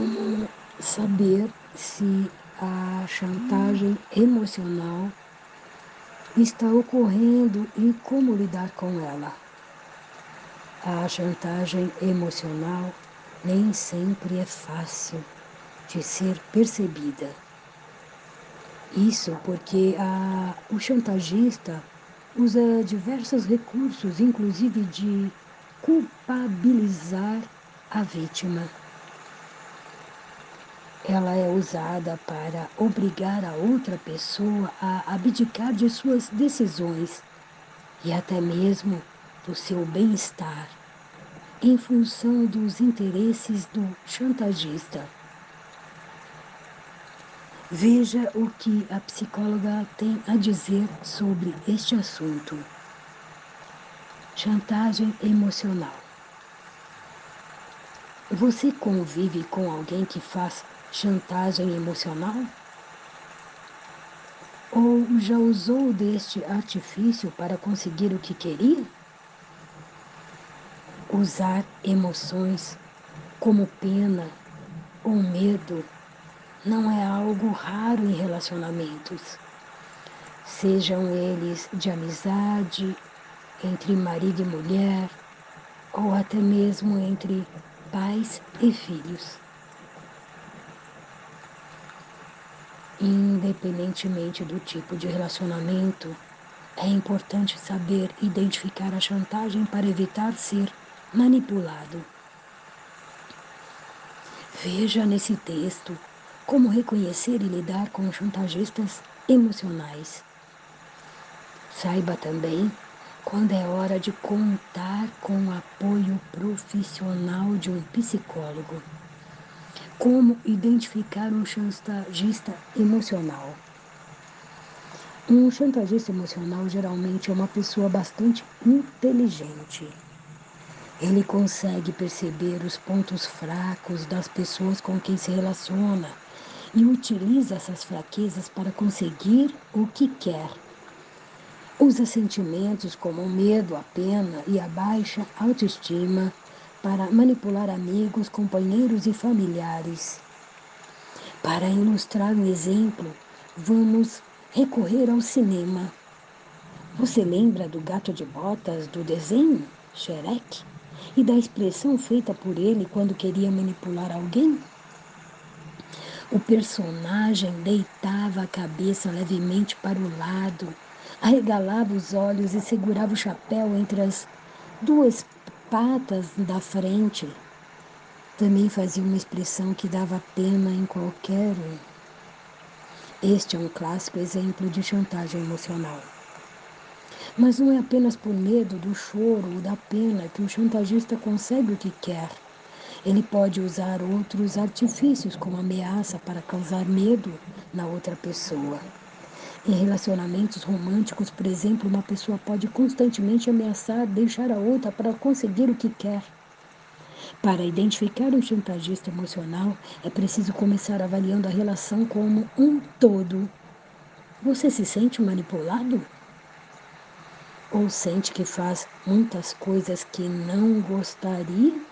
como saber se a chantagem emocional está ocorrendo e como lidar com ela. A chantagem emocional nem sempre é fácil de ser percebida. Isso porque a, o chantagista usa diversos recursos, inclusive de culpabilizar a vítima. Ela é usada para obrigar a outra pessoa a abdicar de suas decisões e até mesmo do seu bem-estar, em função dos interesses do chantagista. Veja o que a psicóloga tem a dizer sobre este assunto. Chantagem emocional. Você convive com alguém que faz chantagem emocional? Ou já usou deste artifício para conseguir o que queria? Usar emoções como pena ou medo não é algo raro em relacionamentos, sejam eles de amizade, entre marido e mulher, ou até mesmo entre pais e filhos. Independentemente do tipo de relacionamento, é importante saber identificar a chantagem para evitar ser manipulado. Veja nesse texto como reconhecer e lidar com chantagistas emocionais. Saiba também quando é hora de contar com o apoio profissional de um psicólogo. Como identificar um chantagista emocional? Um chantagista emocional geralmente é uma pessoa bastante inteligente. Ele consegue perceber os pontos fracos das pessoas com quem se relaciona e utiliza essas fraquezas para conseguir o que quer. Usa sentimentos como o medo, a pena e a baixa autoestima para manipular amigos, companheiros e familiares. Para ilustrar um exemplo, vamos recorrer ao cinema. Você lembra do gato de botas do desenho, Shrek? E da expressão feita por ele quando queria manipular alguém? O personagem deitava a cabeça levemente para o lado, arregalava os olhos e segurava o chapéu entre as duas patas da frente. Também fazia uma expressão que dava pena em qualquer um. Este é um clássico exemplo de chantagem emocional. Mas não é apenas por medo do choro ou da pena que o chantagista consegue o que quer. Ele pode usar outros artifícios, como ameaça, para causar medo na outra pessoa. Em relacionamentos românticos, por exemplo, uma pessoa pode constantemente ameaçar deixar a outra para conseguir o que quer. Para identificar um chantagista emocional, é preciso começar avaliando a relação como um todo. Você se sente manipulado? Ou sente que faz muitas coisas que não gostaria?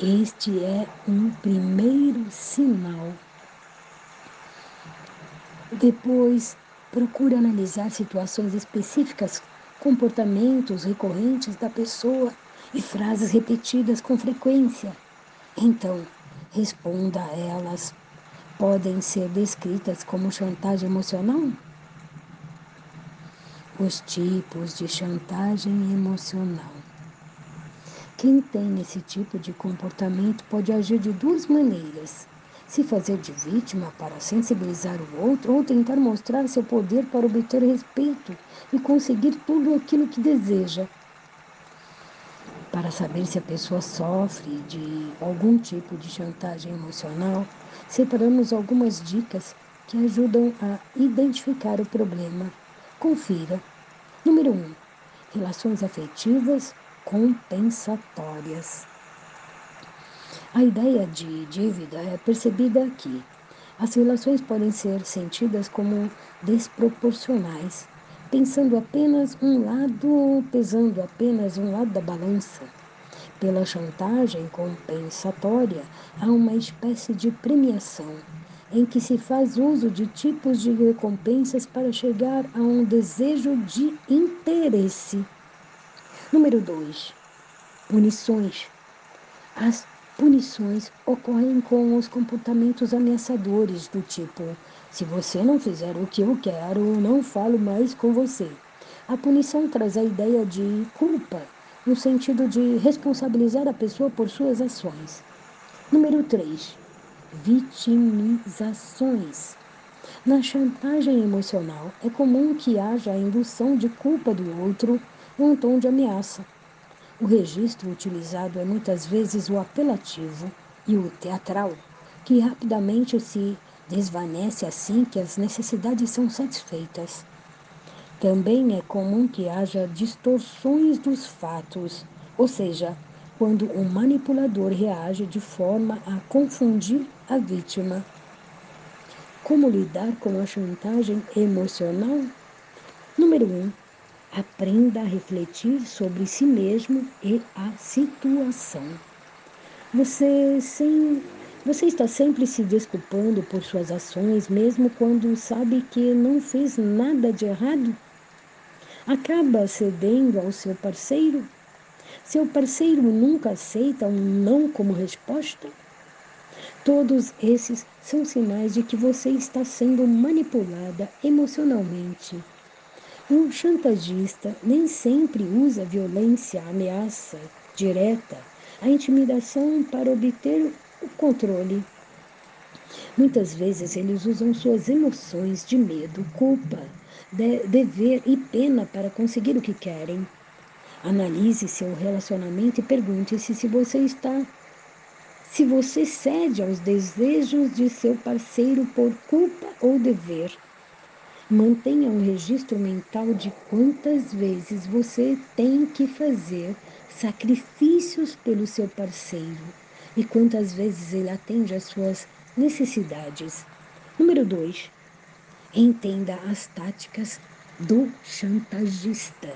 Este é um primeiro sinal depois, procure analisar situações específicas, comportamentos recorrentes da pessoa e frases repetidas com frequência. Então, responda a elas. Podem ser descritas como chantagem emocional? Os tipos de chantagem emocional. Quem tem esse tipo de comportamento pode agir de duas maneiras se fazer de vítima para sensibilizar o outro ou tentar mostrar seu poder para obter respeito e conseguir tudo aquilo que deseja. Para saber se a pessoa sofre de algum tipo de chantagem emocional, separamos algumas dicas que ajudam a identificar o problema. Confira. Número 1. Um, relações afetivas compensatórias. A ideia de dívida é percebida aqui. As relações podem ser sentidas como desproporcionais, pensando apenas um lado, pesando apenas um lado da balança. Pela chantagem compensatória, há uma espécie de premiação, em que se faz uso de tipos de recompensas para chegar a um desejo de interesse. Número 2. Punições. As punições ocorrem com os comportamentos ameaçadores do tipo: se você não fizer o que eu quero, não falo mais com você. A punição traz a ideia de culpa no sentido de responsabilizar a pessoa por suas ações. Número 3. Vitimizações. Na chantagem emocional, é comum que haja a indução de culpa do outro em um tom de ameaça. O registro utilizado é muitas vezes o apelativo e o teatral, que rapidamente se desvanece assim que as necessidades são satisfeitas. Também é comum que haja distorções dos fatos, ou seja, quando o manipulador reage de forma a confundir a vítima. Como lidar com a chantagem emocional? Número 1. Um, aprenda a refletir sobre si mesmo e a situação. Você, sem, você está sempre se desculpando por suas ações, mesmo quando sabe que não fez nada de errado? acaba cedendo ao seu parceiro? Seu parceiro nunca aceita um não como resposta? Todos esses são sinais de que você está sendo manipulada emocionalmente. Um chantagista nem sempre usa violência, ameaça direta, a intimidação para obter o controle. Muitas vezes eles usam suas emoções de medo, culpa, de, dever e pena para conseguir o que querem. Analise seu relacionamento e pergunte-se se você está se você cede aos desejos de seu parceiro por culpa ou dever. Mantenha um registro mental de quantas vezes você tem que fazer sacrifícios pelo seu parceiro e quantas vezes ele atende às suas necessidades. Número 2. Entenda as táticas do chantagista.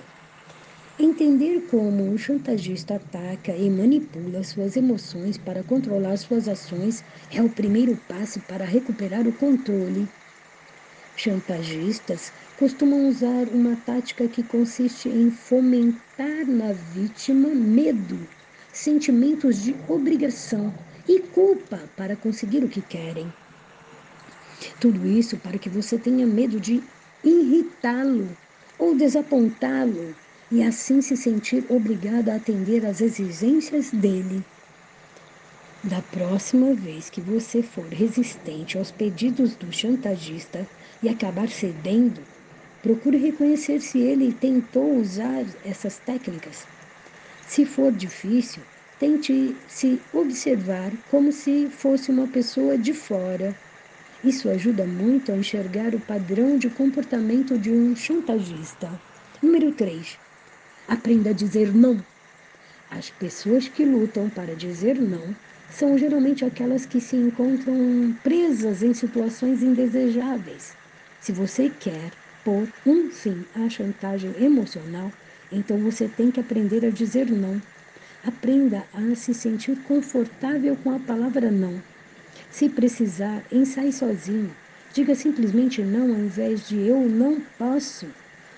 Entender como o chantagista ataca e manipula suas emoções para controlar suas ações é o primeiro passo para recuperar o controle. Chantagistas costumam usar uma tática que consiste em fomentar na vítima medo, sentimentos de obrigação e culpa para conseguir o que querem. Tudo isso para que você tenha medo de irritá-lo ou desapontá-lo e assim se sentir obrigada a atender às exigências dele. Da próxima vez que você for resistente aos pedidos do chantagista e acabar cedendo, procure reconhecer se ele tentou usar essas técnicas. Se for difícil, tente se observar como se fosse uma pessoa de fora isso ajuda muito a enxergar o padrão de comportamento de um chantagista. Número 3. Aprenda a dizer não. As pessoas que lutam para dizer não são geralmente aquelas que se encontram presas em situações indesejáveis. Se você quer pôr um fim à chantagem emocional, então você tem que aprender a dizer não. Aprenda a se sentir confortável com a palavra não. Se precisar, ensaie sozinho. Diga simplesmente não ao invés de eu não posso.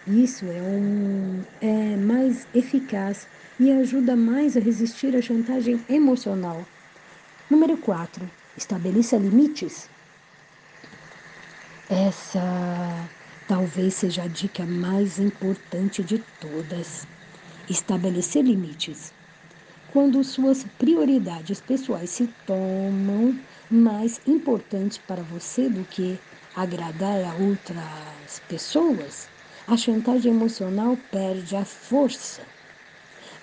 Isso é, um, é mais eficaz e ajuda mais a resistir à chantagem emocional. Número 4. Estabeleça limites. Essa talvez seja a dica mais importante de todas. Estabelecer limites. Quando suas prioridades pessoais se tomam mais importante para você do que agradar a outras pessoas, a chantagem emocional perde a força.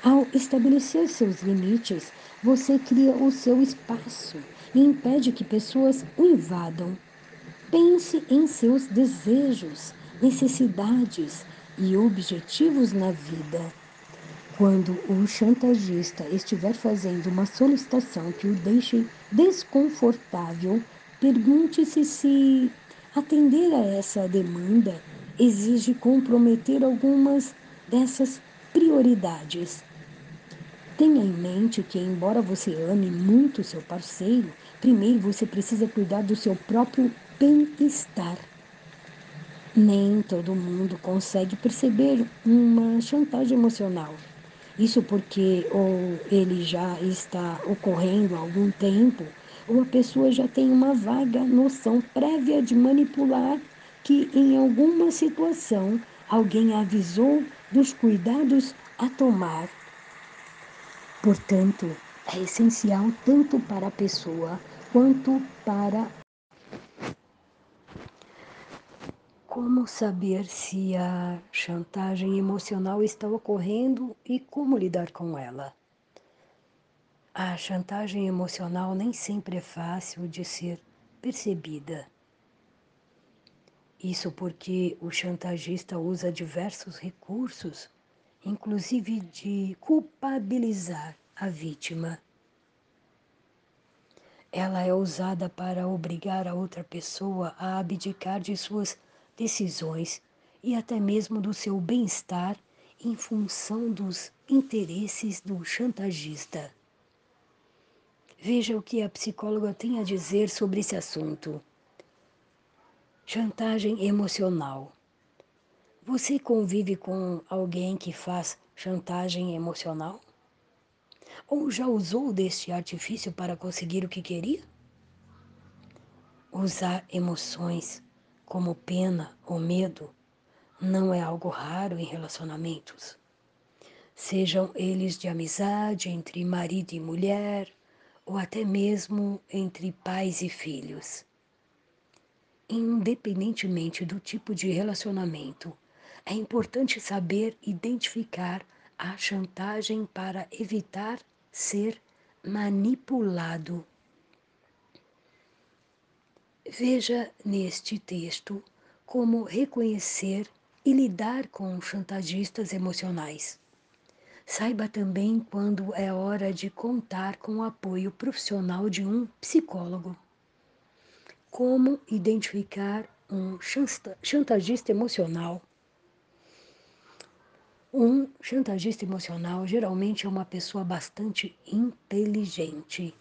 Ao estabelecer seus limites, você cria o seu espaço e impede que pessoas o invadam. Pense em seus desejos, necessidades e objetivos na vida quando o chantagista estiver fazendo uma solicitação que o deixe desconfortável, pergunte-se se atender a essa demanda exige comprometer algumas dessas prioridades. Tenha em mente que, embora você ame muito seu parceiro, primeiro você precisa cuidar do seu próprio bem-estar. Nem todo mundo consegue perceber uma chantagem emocional. Isso porque ou ele já está ocorrendo há algum tempo, ou a pessoa já tem uma vaga noção prévia de manipular que em alguma situação alguém avisou dos cuidados a tomar Portanto, é essencial tanto para a pessoa quanto para como saber se a chantagem emocional está ocorrendo e como lidar com ela. A chantagem emocional nem sempre é fácil de ser percebida. Isso porque o chantagista usa diversos recursos inclusive de culpabilizar a vítima. Ela é usada para obrigar a outra pessoa a abdicar de suas decisões e até mesmo do seu bem-estar em função dos interesses do chantagista. Veja o que a psicóloga tem a dizer sobre esse assunto. Chantagem emocional. Você convive com alguém que faz chantagem emocional? Ou já usou deste artifício para conseguir o que queria? Usar emoções como pena ou medo não é algo raro em relacionamentos. Sejam eles de amizade entre marido e mulher, ou até mesmo entre pais e filhos. Independentemente do tipo de relacionamento, é importante saber identificar a chantagem para evitar ser manipulado. Veja neste texto como reconhecer e lidar com chantagistas emocionais. Saiba também quando é hora de contar com o apoio profissional de um psicólogo. Como identificar um chantagista emocional um chantagista emocional geralmente é uma pessoa bastante inteligente.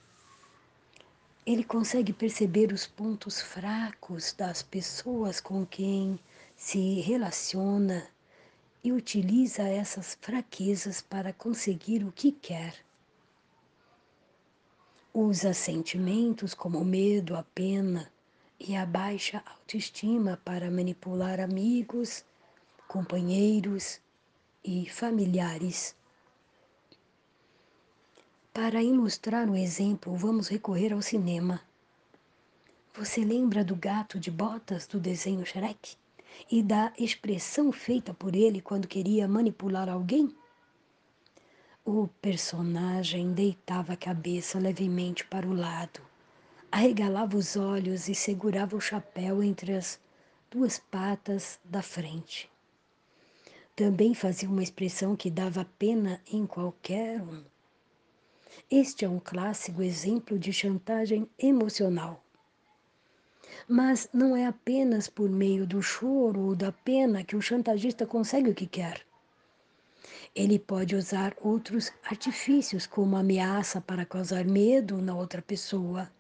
Ele consegue perceber os pontos fracos das pessoas com quem se relaciona e utiliza essas fraquezas para conseguir o que quer. Usa sentimentos como medo, a pena e a baixa autoestima para manipular amigos, companheiros e familiares. Para ilustrar o exemplo, vamos recorrer ao cinema. Você lembra do gato de botas do desenho Shrek? E da expressão feita por ele quando queria manipular alguém? O personagem deitava a cabeça levemente para o lado, arregalava os olhos e segurava o chapéu entre as duas patas da frente também fazia uma expressão que dava pena em qualquer um. Este é um clássico exemplo de chantagem emocional. Mas não é apenas por meio do choro ou da pena que o chantagista consegue o que quer. Ele pode usar outros artifícios, como ameaça para causar medo na outra pessoa.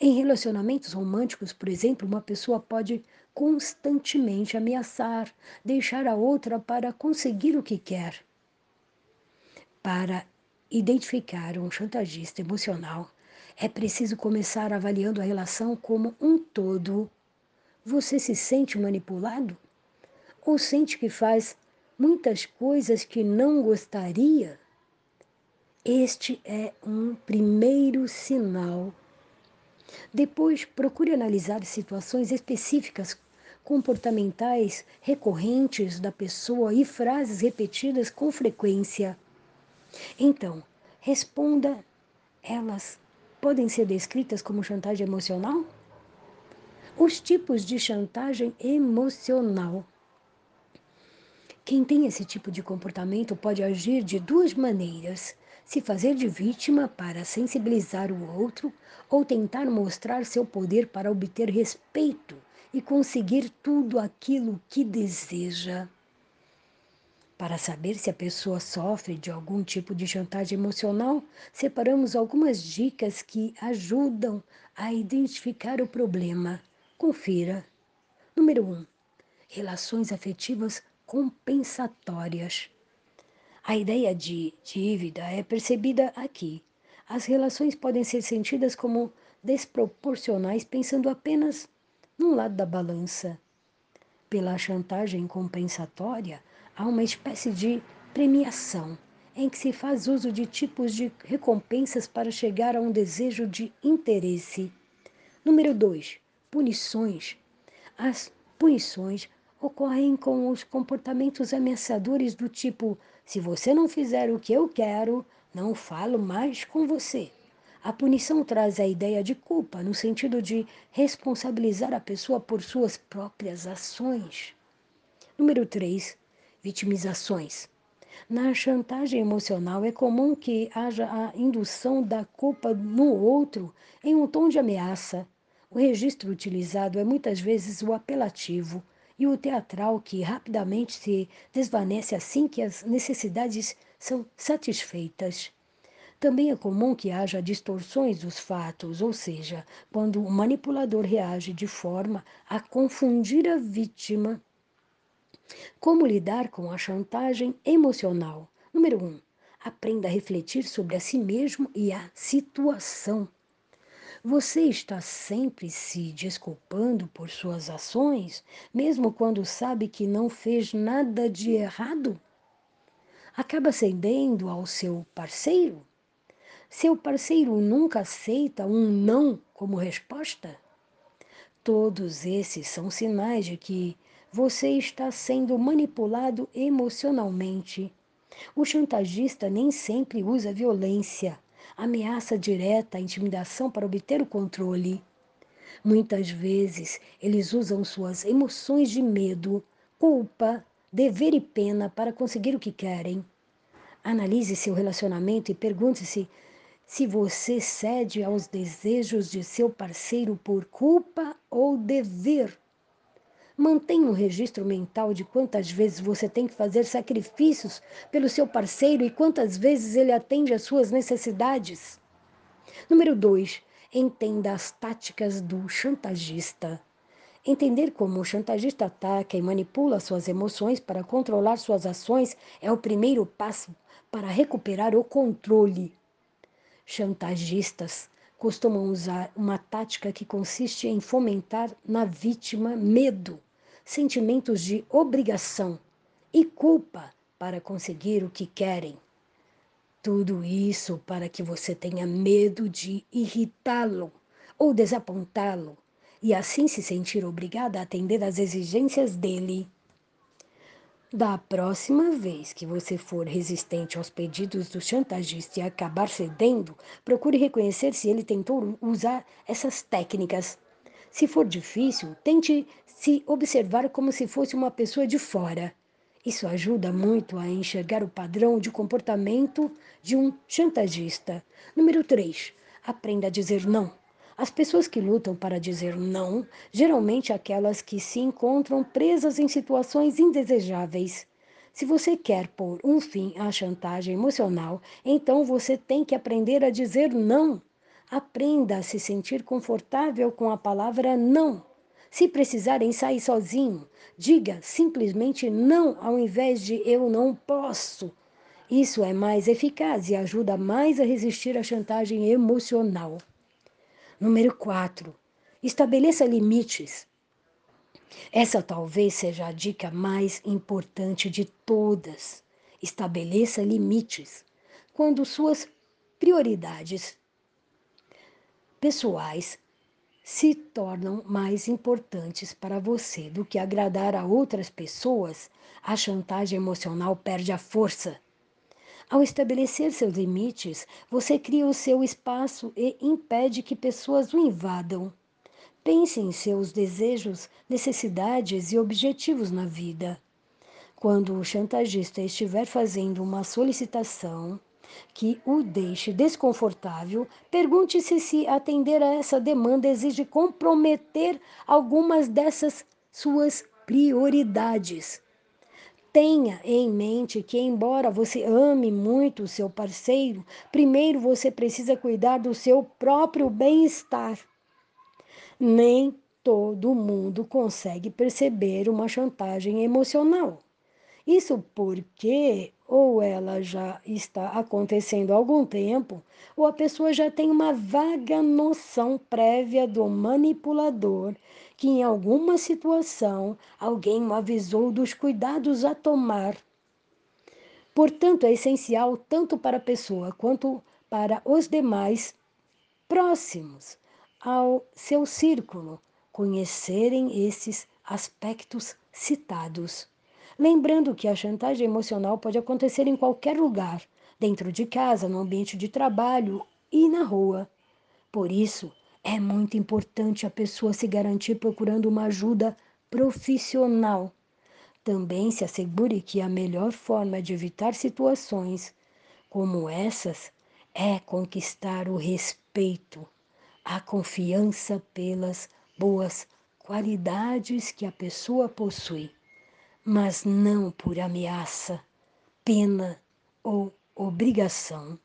Em relacionamentos românticos, por exemplo, uma pessoa pode constantemente ameaçar, deixar a outra para conseguir o que quer. Para identificar um chantagista emocional, é preciso começar avaliando a relação como um todo. Você se sente manipulado? Ou sente que faz muitas coisas que não gostaria? Este é um primeiro sinal depois, procure analisar situações específicas comportamentais recorrentes da pessoa e frases repetidas com frequência. Então, responda: elas podem ser descritas como chantagem emocional? Os tipos de chantagem emocional. Quem tem esse tipo de comportamento pode agir de duas maneiras: se fazer de vítima para sensibilizar o outro ou tentar mostrar seu poder para obter respeito e conseguir tudo aquilo que deseja. Para saber se a pessoa sofre de algum tipo de chantagem emocional, separamos algumas dicas que ajudam a identificar o problema. Confira. Número 1. Um, relações afetivas compensatórias. A ideia de dívida é percebida aqui. As relações podem ser sentidas como desproporcionais pensando apenas num lado da balança. Pela chantagem compensatória, há uma espécie de premiação em que se faz uso de tipos de recompensas para chegar a um desejo de interesse. Número 2. Punições. As punições ocorrem com os comportamentos ameaçadores do tipo: se você não fizer o que eu quero, não falo mais com você. A punição traz a ideia de culpa, no sentido de responsabilizar a pessoa por suas próprias ações. Número 3. Vitimizações. Na chantagem emocional, é comum que haja a indução da culpa no outro em um tom de ameaça. O registro utilizado é muitas vezes o apelativo e o teatral, que rapidamente se desvanece assim que as necessidades são satisfeitas. Também é comum que haja distorções dos fatos, ou seja, quando o manipulador reage de forma a confundir a vítima. Como lidar com a chantagem emocional? Número 1. Um, aprenda a refletir sobre a si mesmo e a situação. Você está sempre se desculpando por suas ações, mesmo quando sabe que não fez nada de errado? Acaba cedendo ao seu parceiro? Seu parceiro nunca aceita um não como resposta? Todos esses são sinais de que você está sendo manipulado emocionalmente. O chantagista nem sempre usa violência, ameaça direta, intimidação para obter o controle. Muitas vezes eles usam suas emoções de medo, culpa, dever e pena para conseguir o que querem. Analise seu relacionamento e pergunte-se se você cede aos desejos de seu parceiro por culpa ou dever. Mantenha um registro mental de quantas vezes você tem que fazer sacrifícios pelo seu parceiro e quantas vezes ele atende às suas necessidades. Número 2. Entenda as táticas do chantagista. Entender como o chantagista ataca e manipula suas emoções para controlar suas ações é o primeiro passo para recuperar o controle chantagistas costumam usar uma tática que consiste em fomentar na vítima medo, sentimentos de obrigação e culpa para conseguir o que querem. Tudo isso para que você tenha medo de irritá-lo ou desapontá-lo e assim se sentir obrigada a atender às exigências dele. Da próxima vez que você for resistente aos pedidos do chantagista e acabar cedendo, procure reconhecer se ele tentou usar essas técnicas. Se for difícil, tente se observar como se fosse uma pessoa de fora. Isso ajuda muito a enxergar o padrão de comportamento de um chantagista. Número 3. Aprenda a dizer não. As pessoas que lutam para dizer não, geralmente aquelas que se encontram presas em situações indesejáveis. Se você quer pôr um fim à chantagem emocional, então você tem que aprender a dizer não. Aprenda a se sentir confortável com a palavra não. Se precisar sair sozinho, diga simplesmente não ao invés de eu não posso. Isso é mais eficaz e ajuda mais a resistir à chantagem emocional. Número 4. Estabeleça limites. Essa talvez seja a dica mais importante de todas. Estabeleça limites. Quando suas prioridades pessoais se tornam mais importantes para você do que agradar a outras pessoas, a chantagem emocional perde a força. Ao estabelecer seus limites, você cria o seu espaço e impede que pessoas o invadam. Pense em seus desejos, necessidades e objetivos na vida. Quando o chantagista estiver fazendo uma solicitação que o deixe desconfortável, pergunte-se se atender a essa demanda exige comprometer algumas dessas suas prioridades. Tenha em mente que, embora você ame muito o seu parceiro, primeiro você precisa cuidar do seu próprio bem-estar. Nem todo mundo consegue perceber uma chantagem emocional. Isso porque ou ela já está acontecendo há algum tempo, ou a pessoa já tem uma vaga noção prévia do manipulador que em alguma situação alguém o avisou dos cuidados a tomar. Portanto, é essencial tanto para a pessoa quanto para os demais próximos ao seu círculo conhecerem esses aspectos citados. Lembrando que a chantagem emocional pode acontecer em qualquer lugar, dentro de casa, no ambiente de trabalho e na rua. Por isso, é muito importante a pessoa se garantir procurando uma ajuda profissional. Também se assegure que a melhor forma de evitar situações como essas é conquistar o respeito, a confiança pelas boas qualidades que a pessoa possui mas não por ameaça, pena ou obrigação.